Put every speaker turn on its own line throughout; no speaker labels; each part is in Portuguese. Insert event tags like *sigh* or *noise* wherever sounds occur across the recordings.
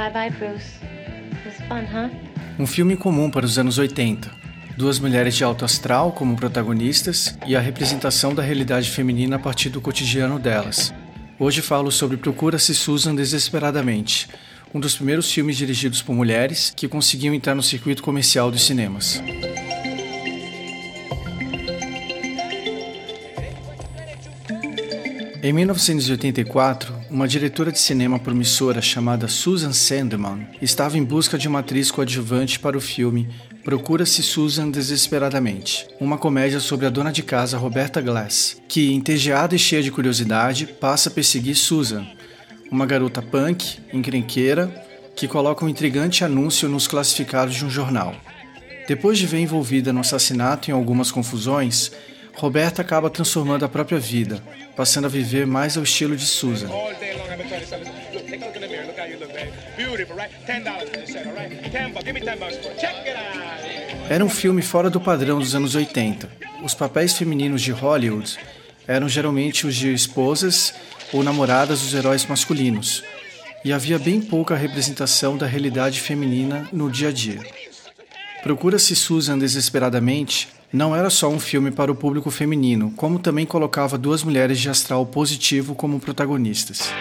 Bye bye, Bruce. It was fun, huh?
Um filme comum para os anos 80. Duas mulheres de alto astral como protagonistas e a representação da realidade feminina a partir do cotidiano delas. Hoje falo sobre Procura-se Susan Desesperadamente, um dos primeiros filmes dirigidos por mulheres que conseguiam entrar no circuito comercial dos cinemas. Em 1984, uma diretora de cinema promissora chamada Susan Sandeman estava em busca de uma atriz coadjuvante para o filme Procura-se Susan Desesperadamente, uma comédia sobre a dona de casa Roberta Glass, que, entediada e cheia de curiosidade, passa a perseguir Susan, uma garota punk, encrenqueira, que coloca um intrigante anúncio nos classificados de um jornal. Depois de ver envolvida no assassinato e em algumas confusões, Roberta acaba transformando a própria vida, passando a viver mais ao estilo de Susan. Era um filme fora do padrão dos anos 80. Os papéis femininos de Hollywood eram geralmente os de esposas ou namoradas dos heróis masculinos, e havia bem pouca representação da realidade feminina no dia a dia. Procura-se Susan desesperadamente não era só um filme para o público feminino, como também colocava duas mulheres de astral positivo como protagonistas.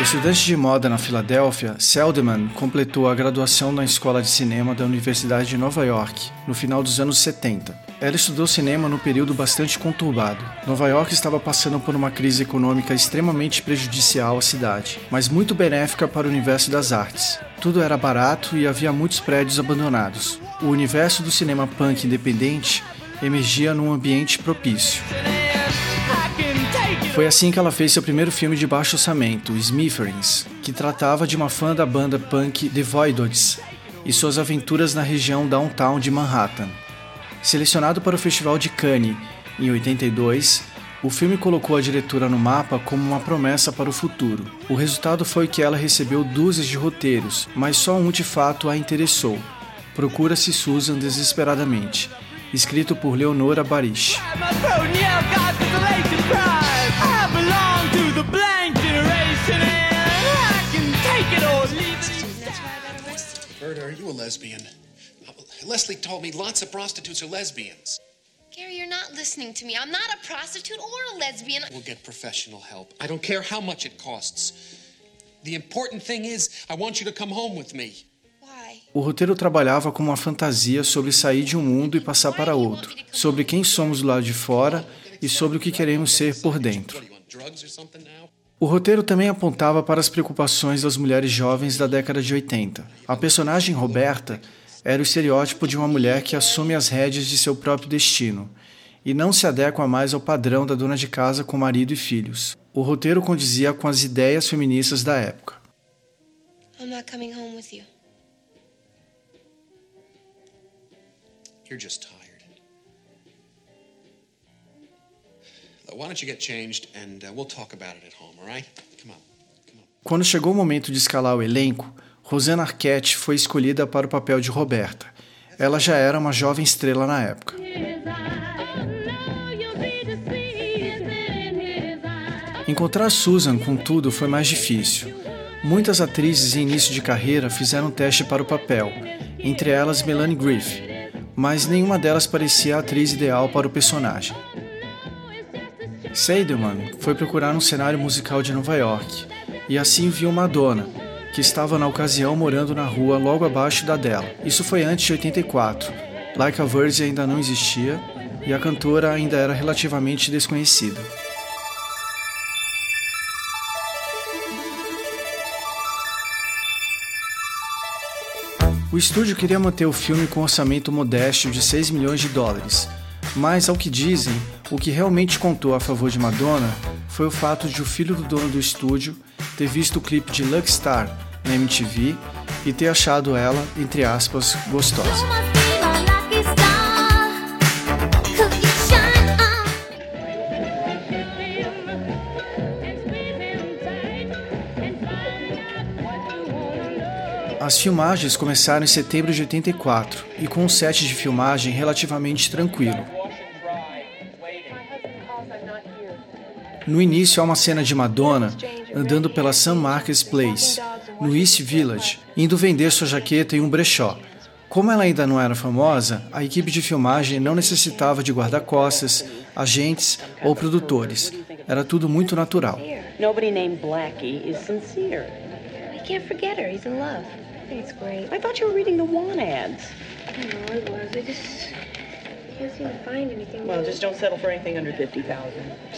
Estudante de moda na Filadélfia, Seldman completou a graduação na Escola de Cinema da Universidade de Nova York no final dos anos 70. Ela estudou cinema no período bastante conturbado. Nova York estava passando por uma crise econômica extremamente prejudicial à cidade, mas muito benéfica para o universo das artes. Tudo era barato e havia muitos prédios abandonados. O universo do cinema punk independente emergia num ambiente propício. Foi assim que ela fez seu primeiro filme de baixo orçamento, Smithereens, que tratava de uma fã da banda punk The Voidoids e suas aventuras na região downtown de Manhattan. Selecionado para o Festival de Cannes em 82, o filme colocou a diretora no mapa como uma promessa para o futuro. O resultado foi que ela recebeu dúzias de roteiros, mas só um de fato a interessou. Procura-se Susan desesperadamente, escrito por Leonora Barish.
are you a lesbian? Leslie told me lots of prostitutes are lesbians.
Gary, you're not listening to me. I'm not a prostitute or a lesbian.
We'll get professional help. I don't care how much it costs. The important thing is, I want you to come home with me.
O roteiro trabalhava com uma fantasia sobre sair de um mundo e passar para outro, sobre quem somos do lado de fora e sobre o que queremos ser por dentro. O roteiro também apontava para as preocupações das mulheres jovens da década de 80. A personagem Roberta era o estereótipo de uma mulher que assume as rédeas de seu próprio destino e não se adequa mais ao padrão da dona de casa com marido e filhos. O roteiro condizia com as ideias feministas da época.
I'm not coming home with you.
You're just tired. Why don't you get changed and uh, we'll talk about it at home, all right? Come on. Come on.
Quando chegou o momento de escalar o elenco, Rosanna Arquette foi escolhida para o papel de Roberta. Ela já era uma jovem estrela na época. Encontrar Susan, contudo, foi mais difícil. Muitas atrizes em início de carreira fizeram teste para o papel, entre elas Melanie Griffith, mas nenhuma delas parecia a atriz ideal para o personagem. Seidelman foi procurar um cenário musical de Nova York e assim viu Madonna, que estava na ocasião morando na rua logo abaixo da dela. Isso foi antes de 84. Like a Virgin ainda não existia e a cantora ainda era relativamente desconhecida. O estúdio queria manter o filme com um orçamento modesto de 6 milhões de dólares, mas, ao que dizem, o que realmente contou a favor de Madonna foi o fato de o filho do dono do estúdio ter visto o clipe de Lucky Star na MTV e ter achado ela, entre aspas, gostosa. As filmagens começaram em setembro de 84 e com um set de filmagem relativamente tranquilo. No início há uma cena de Madonna andando pela St. Mark's Place, no East Village, indo vender sua jaqueta em um brechó. Como ela ainda não era famosa, a equipe de filmagem não necessitava de guarda-costas, agentes ou produtores. Era tudo muito natural.
Nobody named Blackie is sincere.
I can't forget her. He's in love. I think it's great.
I thought you were reading the want ads.
Know it was. I just can't seem to find anything.
Well, just don't settle for anything under 50,000.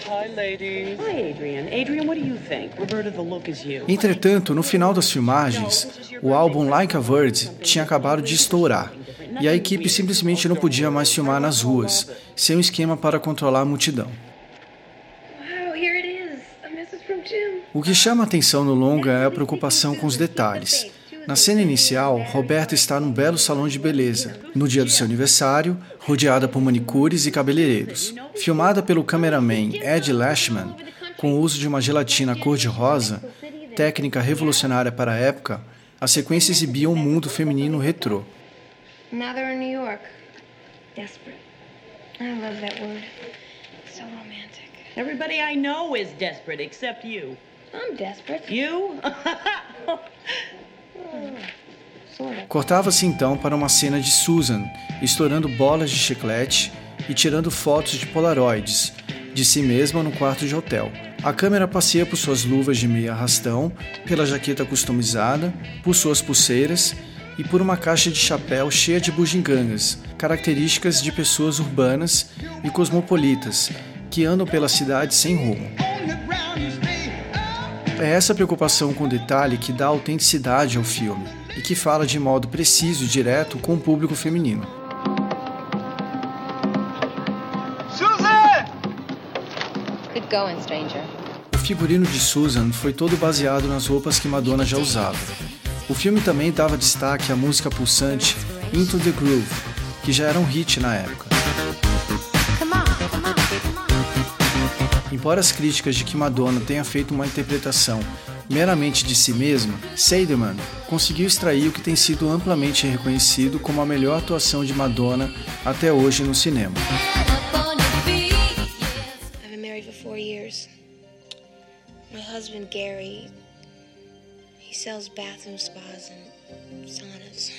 Hi, ladies.
Hi, Adrian. Adrian, what do you think? Roberta, the look is you.
Entretanto, no final das filmagens, o álbum Like a Bird tinha acabado de estourar e a equipe simplesmente não podia mais filmar nas ruas, sem um esquema para controlar a multidão.
Wow, here it is. A message from Jim.
O que chama a atenção no longa é a preocupação com os detalhes. Na cena inicial, Roberta está num belo salão de beleza, no dia do seu aniversário, rodeada por manicures e cabeleireiros. Filmada pelo cameraman Ed Lashman, com o uso de uma gelatina cor-de-rosa, técnica revolucionária para a época, a sequência exibia um mundo feminino retrô.
Now they're in New York. Desperate. I love that word. So romantic.
Everybody I know is desperate except you.
I'm desperate.
You? *laughs* *laughs*
Cortava-se então para uma cena de Susan estourando bolas de chiclete e tirando fotos de polaroids de si mesma no quarto de hotel. A câmera passeia por suas luvas de meia arrastão, pela jaqueta customizada, por suas pulseiras e por uma caixa de chapéu cheia de bugigangas, características de pessoas urbanas e cosmopolitas que andam pela cidade sem rumo. É essa preocupação com detalhe que dá autenticidade ao filme e que fala de modo preciso e direto com o público feminino.
Good going, stranger.
O figurino de Susan foi todo baseado nas roupas que Madonna já usava. O filme também dava destaque à música pulsante Into the Groove, que já era um hit na época. Embora as críticas de que Madonna tenha feito uma interpretação meramente de si mesma, Seidemann conseguiu extrair o que tem sido amplamente reconhecido como a melhor atuação de Madonna até hoje no cinema.
I've been married for four years. My husband, Gary, he sells bathroom spas and saunas.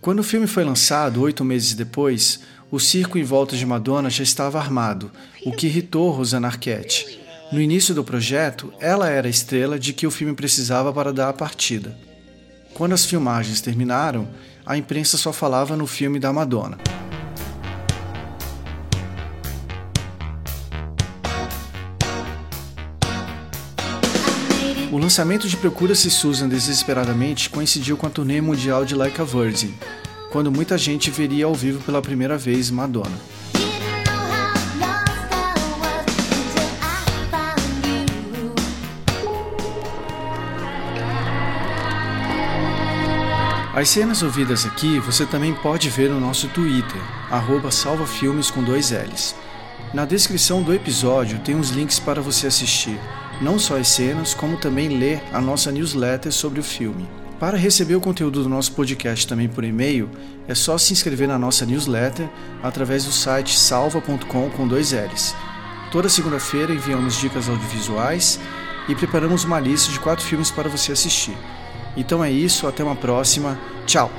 Quando o filme foi lançado, oito meses depois, o circo em volta de Madonna já estava armado, o que irritou Rosanna Arquette. No início do projeto, ela era a estrela de que o filme precisava para dar a partida. Quando as filmagens terminaram, a imprensa só falava no filme da Madonna. O lançamento de Procura-se Susan Desesperadamente coincidiu com a turnê mundial de Like a Virgin, quando muita gente veria ao vivo pela primeira vez Madonna. As cenas ouvidas aqui você também pode ver no nosso Twitter, salvafilmes com dois L's. Na descrição do episódio tem os links para você assistir, não só as cenas, como também ler a nossa newsletter sobre o filme. Para receber o conteúdo do nosso podcast também por e-mail, é só se inscrever na nossa newsletter através do site salva.com com dois L's. Toda segunda-feira enviamos dicas audiovisuais e preparamos uma lista de quatro filmes para você assistir. Então é isso, até uma próxima. Tchau!